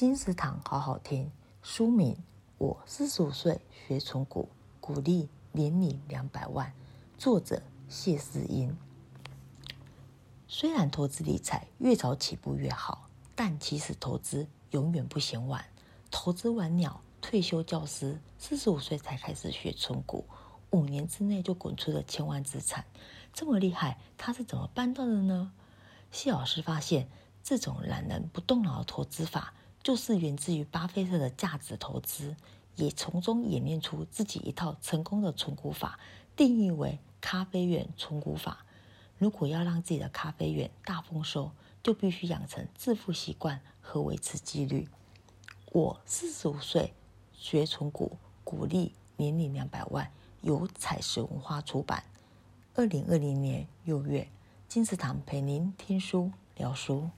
金石堂好好听。书名：我四十五岁学存股，鼓励年领两百万。作者：谢思英。虽然投资理财越早起步越好，但其实投资永远不嫌晚。投资晚鸟，退休教师，四十五岁才开始学存股，五年之内就滚出了千万资产，这么厉害，他是怎么办到的呢？谢老师发现，这种懒人不动脑的投资法，就是源自于巴菲特的价值投资，也从中演练出自己一套成功的存股法，定义为咖啡园存股法。如果要让自己的咖啡园大丰收，就必须养成致富习惯和维持纪律。我四十五岁学存股，股利年领两百万，由彩石文化出版。二零二零年六月。金石堂陪您听书聊书。